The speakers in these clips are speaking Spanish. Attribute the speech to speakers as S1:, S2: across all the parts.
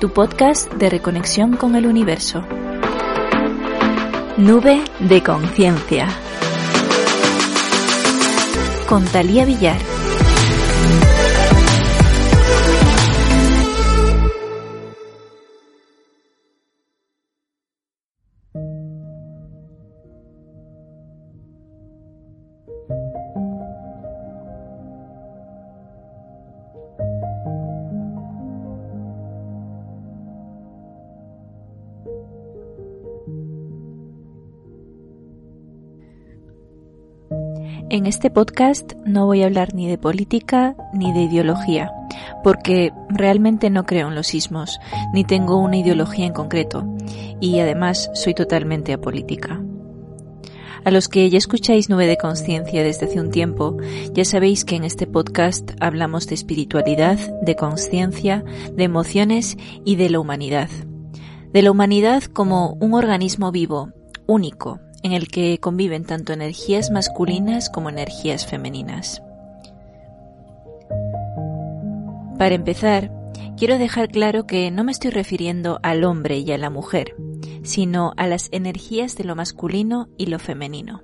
S1: Tu podcast de reconexión con el universo. Nube de conciencia. Con Talía Villar. En este podcast no voy a hablar ni de política ni de ideología, porque realmente no creo en los sismos, ni tengo una ideología en concreto, y además soy totalmente apolítica. A los que ya escucháis Nube de Conciencia desde hace un tiempo, ya sabéis que en este podcast hablamos de espiritualidad, de conciencia, de emociones y de la humanidad. De la humanidad como un organismo vivo, único, en el que conviven tanto energías masculinas como energías femeninas. Para empezar, quiero dejar claro que no me estoy refiriendo al hombre y a la mujer, sino a las energías de lo masculino y lo femenino.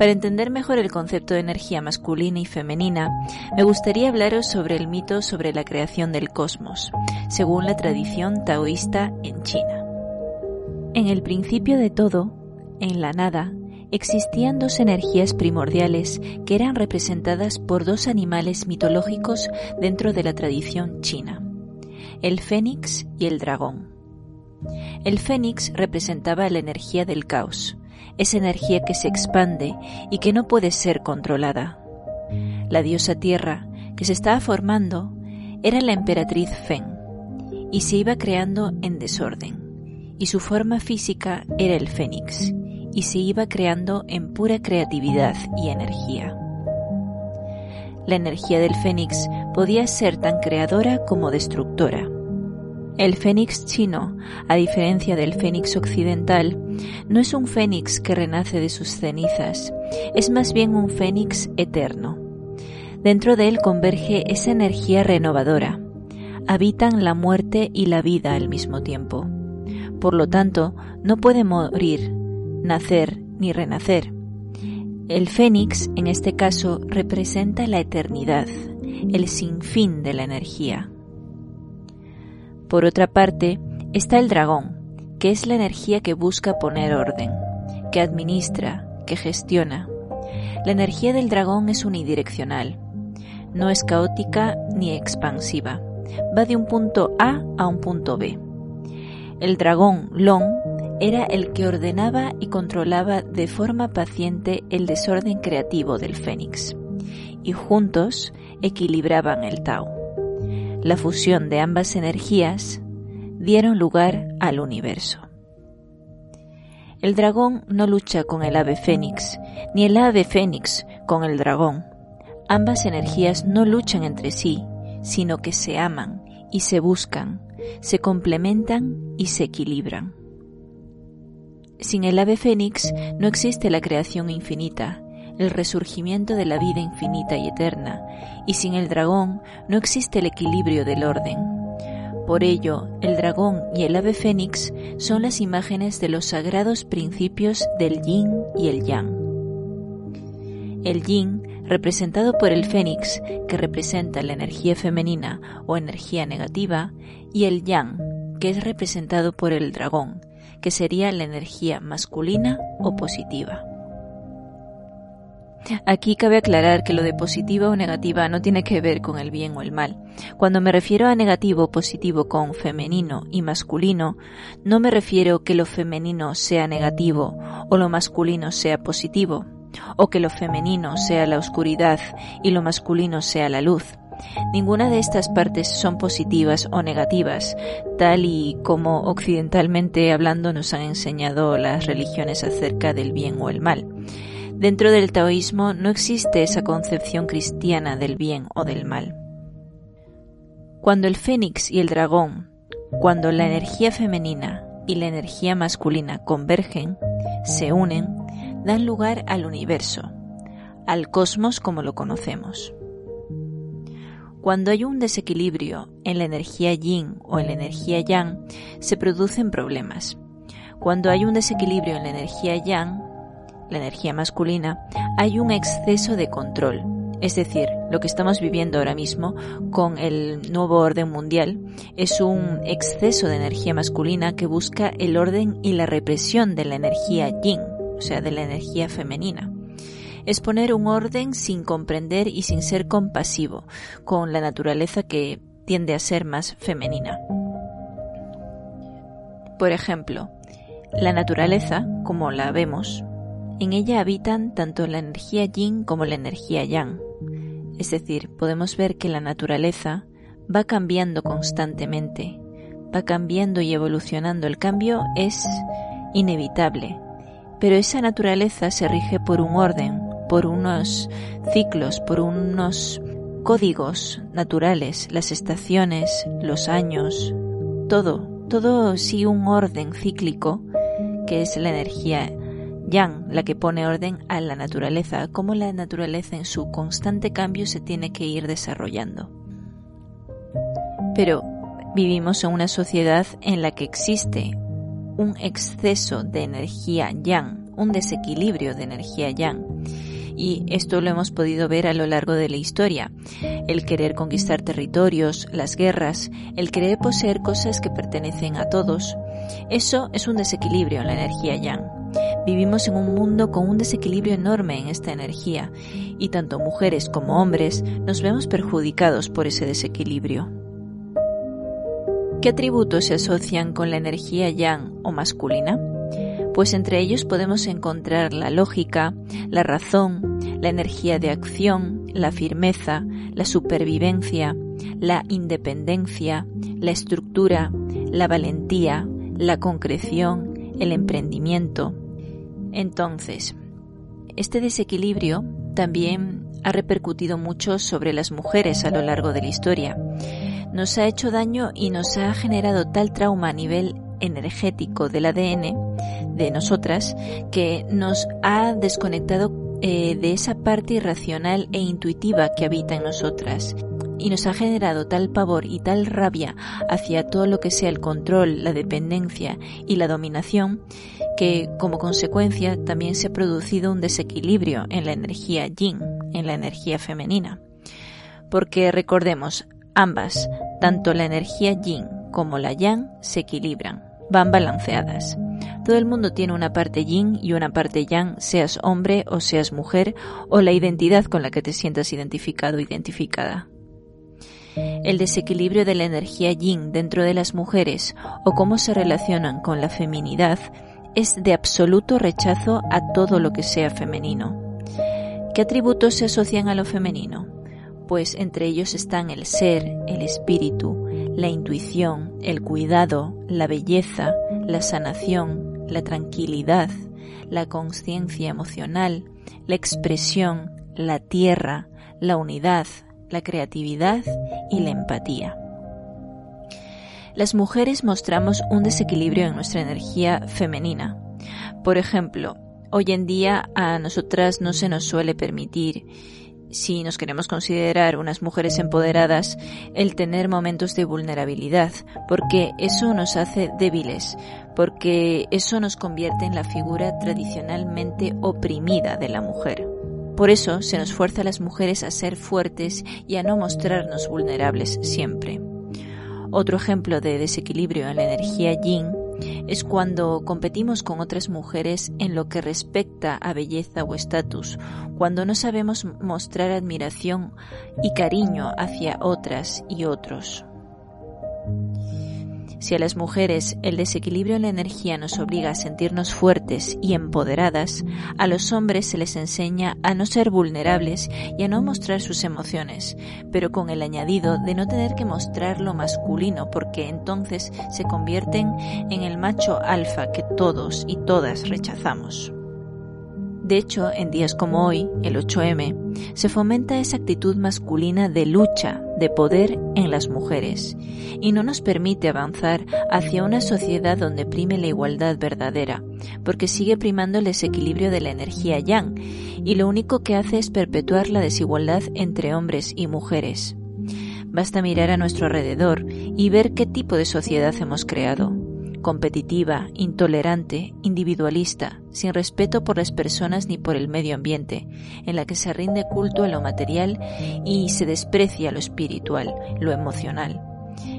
S1: Para entender mejor el concepto de energía masculina y femenina, me gustaría hablaros sobre el mito sobre la creación del cosmos, según la tradición taoísta en China. En el principio de todo, en la nada, existían dos energías primordiales que eran representadas por dos animales mitológicos dentro de la tradición china, el fénix y el dragón. El fénix representaba la energía del caos, esa energía que se expande y que no puede ser controlada. La diosa tierra, que se estaba formando, era la emperatriz Fen, y se iba creando en desorden, y su forma física era el fénix, y se iba creando en pura creatividad y energía. La energía del fénix podía ser tan creadora como destructora. El fénix chino, a diferencia del fénix occidental, no es un fénix que renace de sus cenizas, es más bien un fénix eterno. Dentro de él converge esa energía renovadora. Habitan la muerte y la vida al mismo tiempo. Por lo tanto, no puede morir, nacer ni renacer. El fénix, en este caso, representa la eternidad, el sinfín de la energía. Por otra parte, está el dragón, que es la energía que busca poner orden, que administra, que gestiona. La energía del dragón es unidireccional, no es caótica ni expansiva, va de un punto A a un punto B. El dragón Long era el que ordenaba y controlaba de forma paciente el desorden creativo del fénix, y juntos equilibraban el Tao. La fusión de ambas energías dieron lugar al universo. El dragón no lucha con el ave fénix, ni el ave fénix con el dragón. Ambas energías no luchan entre sí, sino que se aman y se buscan, se complementan y se equilibran. Sin el ave fénix no existe la creación infinita, el resurgimiento de la vida infinita y eterna, y sin el dragón no existe el equilibrio del orden. Por ello, el dragón y el ave fénix son las imágenes de los sagrados principios del yin y el yang. El yin, representado por el fénix, que representa la energía femenina o energía negativa, y el yang, que es representado por el dragón, que sería la energía masculina o positiva. Aquí cabe aclarar que lo de positiva o negativa no tiene que ver con el bien o el mal. Cuando me refiero a negativo o positivo con femenino y masculino, no me refiero que lo femenino sea negativo o lo masculino sea positivo. o que lo femenino sea la oscuridad y lo masculino sea la luz. Ninguna de estas partes son positivas o negativas, tal y como occidentalmente hablando nos han enseñado las religiones acerca del bien o el mal. Dentro del taoísmo no existe esa concepción cristiana del bien o del mal. Cuando el fénix y el dragón, cuando la energía femenina y la energía masculina convergen, se unen, dan lugar al universo, al cosmos como lo conocemos. Cuando hay un desequilibrio en la energía yin o en la energía yang, se producen problemas. Cuando hay un desequilibrio en la energía yang, la energía masculina, hay un exceso de control. Es decir, lo que estamos viviendo ahora mismo con el nuevo orden mundial es un exceso de energía masculina que busca el orden y la represión de la energía yin, o sea, de la energía femenina es poner un orden sin comprender y sin ser compasivo con la naturaleza que tiende a ser más femenina. Por ejemplo, la naturaleza, como la vemos, en ella habitan tanto la energía yin como la energía yang. Es decir, podemos ver que la naturaleza va cambiando constantemente, va cambiando y evolucionando. El cambio es inevitable, pero esa naturaleza se rige por un orden, por unos ciclos, por unos códigos naturales, las estaciones, los años, todo, todo sí un orden cíclico que es la energía yang, la que pone orden a la naturaleza, cómo la naturaleza en su constante cambio se tiene que ir desarrollando. Pero vivimos en una sociedad en la que existe un exceso de energía yang, un desequilibrio de energía yang y esto lo hemos podido ver a lo largo de la historia. El querer conquistar territorios, las guerras, el querer poseer cosas que pertenecen a todos. Eso es un desequilibrio en la energía yang. Vivimos en un mundo con un desequilibrio enorme en esta energía y tanto mujeres como hombres nos vemos perjudicados por ese desequilibrio. ¿Qué atributos se asocian con la energía yang o masculina? Pues entre ellos podemos encontrar la lógica, la razón, la energía de acción, la firmeza, la supervivencia, la independencia, la estructura, la valentía, la concreción, el emprendimiento. Entonces, este desequilibrio también ha repercutido mucho sobre las mujeres a lo largo de la historia. Nos ha hecho daño y nos ha generado tal trauma a nivel energético del ADN de nosotras que nos ha desconectado eh, de esa parte irracional e intuitiva que habita en nosotras y nos ha generado tal pavor y tal rabia hacia todo lo que sea el control, la dependencia y la dominación, que como consecuencia también se ha producido un desequilibrio en la energía yin, en la energía femenina. Porque recordemos, ambas, tanto la energía yin como la yang, se equilibran, van balanceadas. Todo el mundo tiene una parte yin y una parte yang, seas hombre o seas mujer, o la identidad con la que te sientas identificado o identificada. El desequilibrio de la energía yin dentro de las mujeres o cómo se relacionan con la feminidad es de absoluto rechazo a todo lo que sea femenino. ¿Qué atributos se asocian a lo femenino? Pues entre ellos están el ser, el espíritu, la intuición, el cuidado, la belleza, la sanación, la tranquilidad, la conciencia emocional, la expresión, la tierra, la unidad, la creatividad y la empatía. Las mujeres mostramos un desequilibrio en nuestra energía femenina. Por ejemplo, hoy en día a nosotras no se nos suele permitir si nos queremos considerar unas mujeres empoderadas, el tener momentos de vulnerabilidad, porque eso nos hace débiles, porque eso nos convierte en la figura tradicionalmente oprimida de la mujer. Por eso se nos fuerza a las mujeres a ser fuertes y a no mostrarnos vulnerables siempre. Otro ejemplo de desequilibrio en la energía yin es cuando competimos con otras mujeres en lo que respecta a belleza o estatus, cuando no sabemos mostrar admiración y cariño hacia otras y otros. Si a las mujeres el desequilibrio en la energía nos obliga a sentirnos fuertes y empoderadas, a los hombres se les enseña a no ser vulnerables y a no mostrar sus emociones, pero con el añadido de no tener que mostrar lo masculino porque entonces se convierten en el macho alfa que todos y todas rechazamos. De hecho, en días como hoy, el 8M, se fomenta esa actitud masculina de lucha, de poder en las mujeres, y no nos permite avanzar hacia una sociedad donde prime la igualdad verdadera, porque sigue primando el desequilibrio de la energía yang, y lo único que hace es perpetuar la desigualdad entre hombres y mujeres. Basta mirar a nuestro alrededor y ver qué tipo de sociedad hemos creado competitiva, intolerante, individualista, sin respeto por las personas ni por el medio ambiente, en la que se rinde culto a lo material y se desprecia lo espiritual, lo emocional.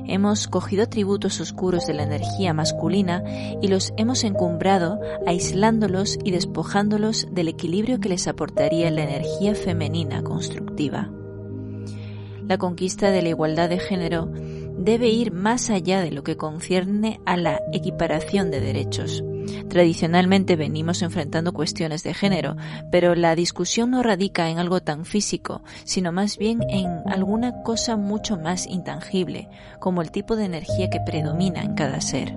S1: Hemos cogido atributos oscuros de la energía masculina y los hemos encumbrado aislándolos y despojándolos del equilibrio que les aportaría la energía femenina constructiva. La conquista de la igualdad de género debe ir más allá de lo que concierne a la equiparación de derechos. Tradicionalmente venimos enfrentando cuestiones de género, pero la discusión no radica en algo tan físico, sino más bien en alguna cosa mucho más intangible, como el tipo de energía que predomina en cada ser.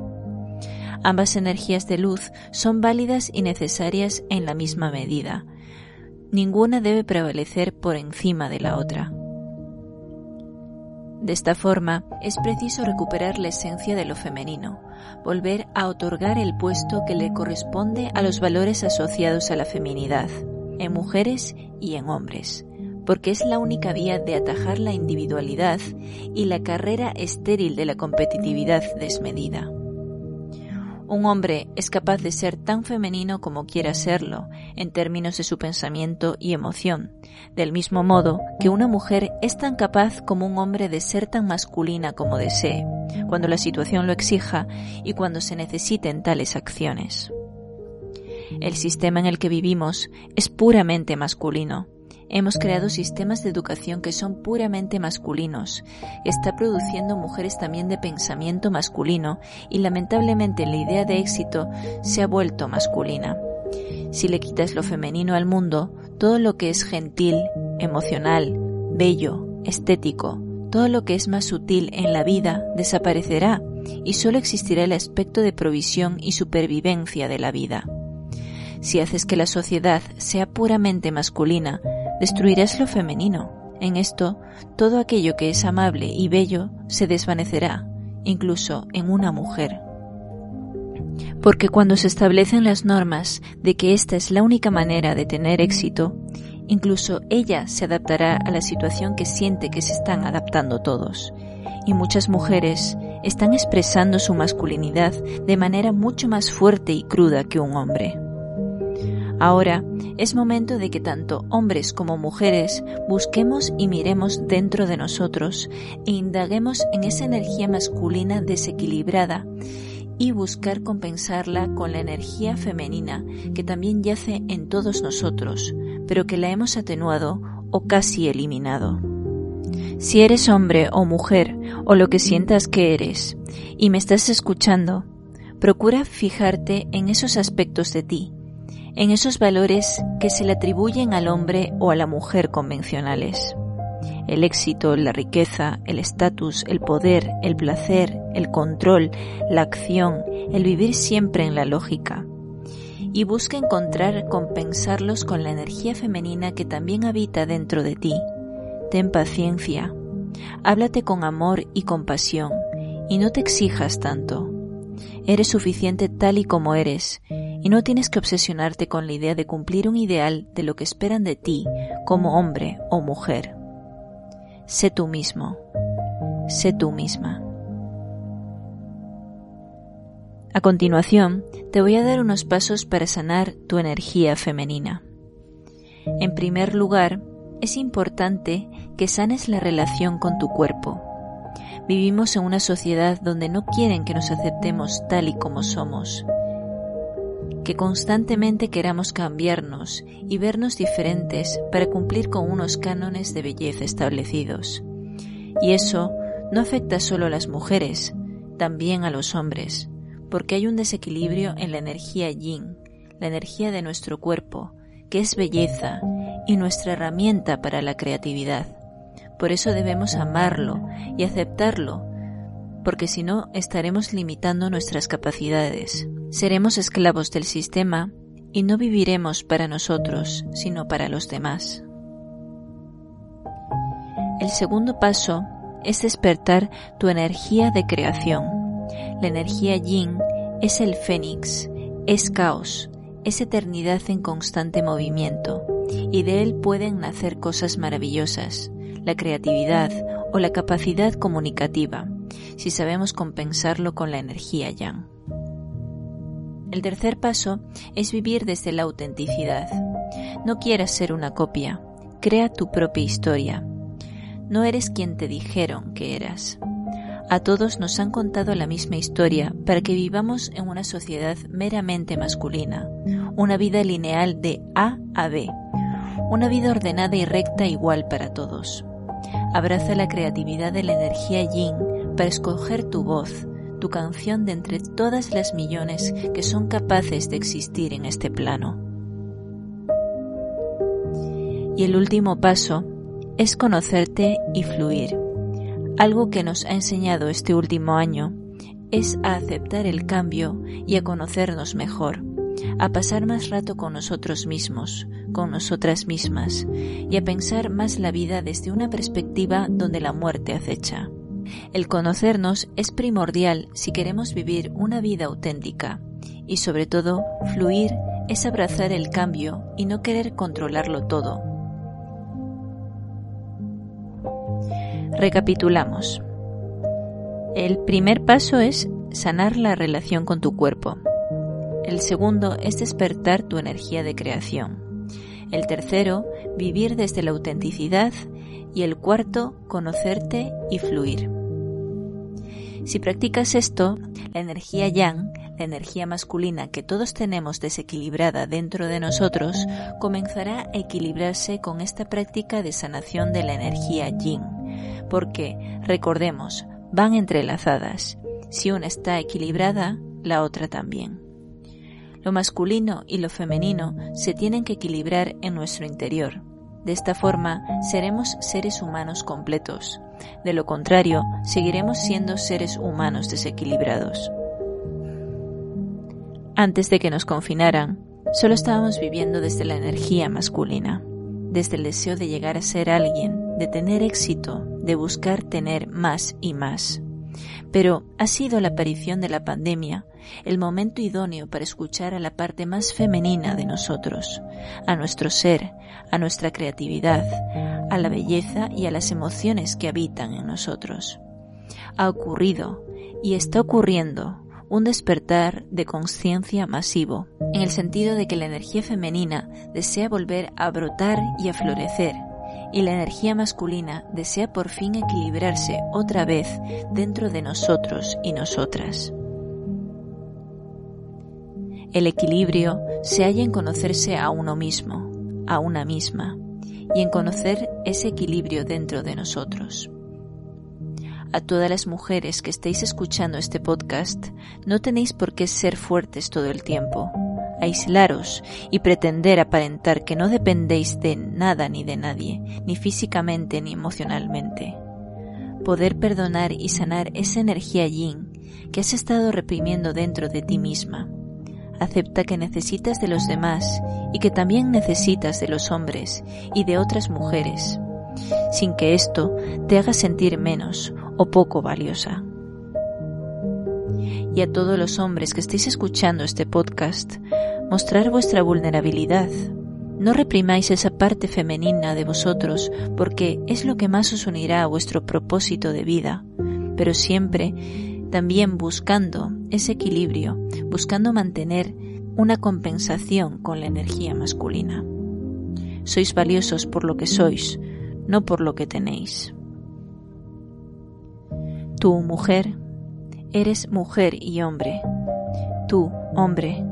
S1: Ambas energías de luz son válidas y necesarias en la misma medida. Ninguna debe prevalecer por encima de la otra. De esta forma, es preciso recuperar la esencia de lo femenino, volver a otorgar el puesto que le corresponde a los valores asociados a la feminidad, en mujeres y en hombres, porque es la única vía de atajar la individualidad y la carrera estéril de la competitividad desmedida. Un hombre es capaz de ser tan femenino como quiera serlo, en términos de su pensamiento y emoción, del mismo modo que una mujer es tan capaz como un hombre de ser tan masculina como desee, cuando la situación lo exija y cuando se necesiten tales acciones. El sistema en el que vivimos es puramente masculino, Hemos creado sistemas de educación que son puramente masculinos. Está produciendo mujeres también de pensamiento masculino y lamentablemente la idea de éxito se ha vuelto masculina. Si le quitas lo femenino al mundo, todo lo que es gentil, emocional, bello, estético, todo lo que es más sutil en la vida desaparecerá y solo existirá el aspecto de provisión y supervivencia de la vida. Si haces que la sociedad sea puramente masculina, destruirás lo femenino. En esto, todo aquello que es amable y bello se desvanecerá, incluso en una mujer. Porque cuando se establecen las normas de que esta es la única manera de tener éxito, incluso ella se adaptará a la situación que siente que se están adaptando todos. Y muchas mujeres están expresando su masculinidad de manera mucho más fuerte y cruda que un hombre. Ahora es momento de que tanto hombres como mujeres busquemos y miremos dentro de nosotros e indaguemos en esa energía masculina desequilibrada y buscar compensarla con la energía femenina que también yace en todos nosotros, pero que la hemos atenuado o casi eliminado. Si eres hombre o mujer o lo que sientas que eres y me estás escuchando, procura fijarte en esos aspectos de ti en esos valores que se le atribuyen al hombre o a la mujer convencionales. El éxito, la riqueza, el estatus, el poder, el placer, el control, la acción, el vivir siempre en la lógica. Y busca encontrar compensarlos con la energía femenina que también habita dentro de ti. Ten paciencia. Háblate con amor y compasión y no te exijas tanto. Eres suficiente tal y como eres y no tienes que obsesionarte con la idea de cumplir un ideal de lo que esperan de ti como hombre o mujer. Sé tú mismo, sé tú misma. A continuación, te voy a dar unos pasos para sanar tu energía femenina. En primer lugar, es importante que sanes la relación con tu cuerpo. Vivimos en una sociedad donde no quieren que nos aceptemos tal y como somos que constantemente queramos cambiarnos y vernos diferentes para cumplir con unos cánones de belleza establecidos. Y eso no afecta solo a las mujeres, también a los hombres, porque hay un desequilibrio en la energía yin, la energía de nuestro cuerpo, que es belleza y nuestra herramienta para la creatividad. Por eso debemos amarlo y aceptarlo, porque si no estaremos limitando nuestras capacidades. Seremos esclavos del sistema y no viviremos para nosotros, sino para los demás. El segundo paso es despertar tu energía de creación. La energía yin es el fénix, es caos, es eternidad en constante movimiento, y de él pueden nacer cosas maravillosas, la creatividad o la capacidad comunicativa, si sabemos compensarlo con la energía yang. El tercer paso es vivir desde la autenticidad. No quieras ser una copia, crea tu propia historia. No eres quien te dijeron que eras. A todos nos han contado la misma historia para que vivamos en una sociedad meramente masculina, una vida lineal de A a B, una vida ordenada y recta igual para todos. Abraza la creatividad de la energía yin para escoger tu voz, tu canción de entre todas las millones que son capaces de existir en este plano. Y el último paso es conocerte y fluir. Algo que nos ha enseñado este último año es a aceptar el cambio y a conocernos mejor, a pasar más rato con nosotros mismos, con nosotras mismas, y a pensar más la vida desde una perspectiva donde la muerte acecha. El conocernos es primordial si queremos vivir una vida auténtica, y sobre todo, fluir es abrazar el cambio y no querer controlarlo todo Recapitulamos. El primer paso es sanar la relación con tu cuerpo. El segundo es despertar tu energía de creación. El tercero, vivir desde la autenticidad. Y el cuarto, conocerte y fluir. Si practicas esto, la energía yang, la energía masculina que todos tenemos desequilibrada dentro de nosotros, comenzará a equilibrarse con esta práctica de sanación de la energía yin porque, recordemos, van entrelazadas. Si una está equilibrada, la otra también. Lo masculino y lo femenino se tienen que equilibrar en nuestro interior. De esta forma seremos seres humanos completos. De lo contrario, seguiremos siendo seres humanos desequilibrados. Antes de que nos confinaran, solo estábamos viviendo desde la energía masculina, desde el deseo de llegar a ser alguien, de tener éxito, de buscar tener más y más. Pero ha sido la aparición de la pandemia el momento idóneo para escuchar a la parte más femenina de nosotros, a nuestro ser, a nuestra creatividad, a la belleza y a las emociones que habitan en nosotros. Ha ocurrido y está ocurriendo un despertar de conciencia masivo, en el sentido de que la energía femenina desea volver a brotar y a florecer, y la energía masculina desea por fin equilibrarse otra vez dentro de nosotros y nosotras. El equilibrio se halla en conocerse a uno mismo, a una misma, y en conocer ese equilibrio dentro de nosotros. A todas las mujeres que estéis escuchando este podcast, no tenéis por qué ser fuertes todo el tiempo aislaros y pretender aparentar que no dependéis de nada ni de nadie, ni físicamente ni emocionalmente. Poder perdonar y sanar esa energía yin que has estado reprimiendo dentro de ti misma. Acepta que necesitas de los demás y que también necesitas de los hombres y de otras mujeres, sin que esto te haga sentir menos o poco valiosa y a todos los hombres que estéis escuchando este podcast, mostrar vuestra vulnerabilidad. No reprimáis esa parte femenina de vosotros porque es lo que más os unirá a vuestro propósito de vida, pero siempre también buscando ese equilibrio, buscando mantener una compensación con la energía masculina. Sois valiosos por lo que sois, no por lo que tenéis. Tú, mujer, eres mujer y hombre. Tú, hombre,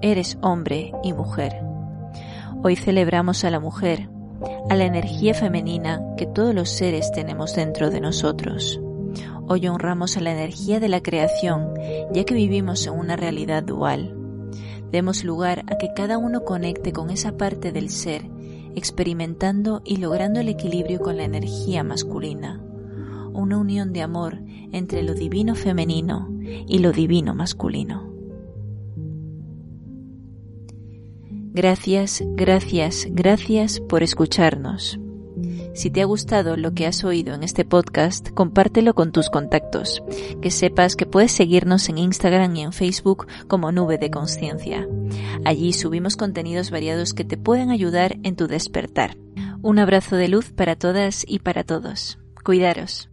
S1: eres hombre y mujer. Hoy celebramos a la mujer, a la energía femenina que todos los seres tenemos dentro de nosotros. Hoy honramos a la energía de la creación, ya que vivimos en una realidad dual. Demos lugar a que cada uno conecte con esa parte del ser, experimentando y logrando el equilibrio con la energía masculina. Una unión de amor entre lo divino femenino y lo divino masculino. Gracias, gracias, gracias por escucharnos. Si te ha gustado lo que has oído en este podcast, compártelo con tus contactos. Que sepas que puedes seguirnos en Instagram y en Facebook como Nube de Conciencia. Allí subimos contenidos variados que te pueden ayudar en tu despertar. Un abrazo de luz para todas y para todos. Cuidaros.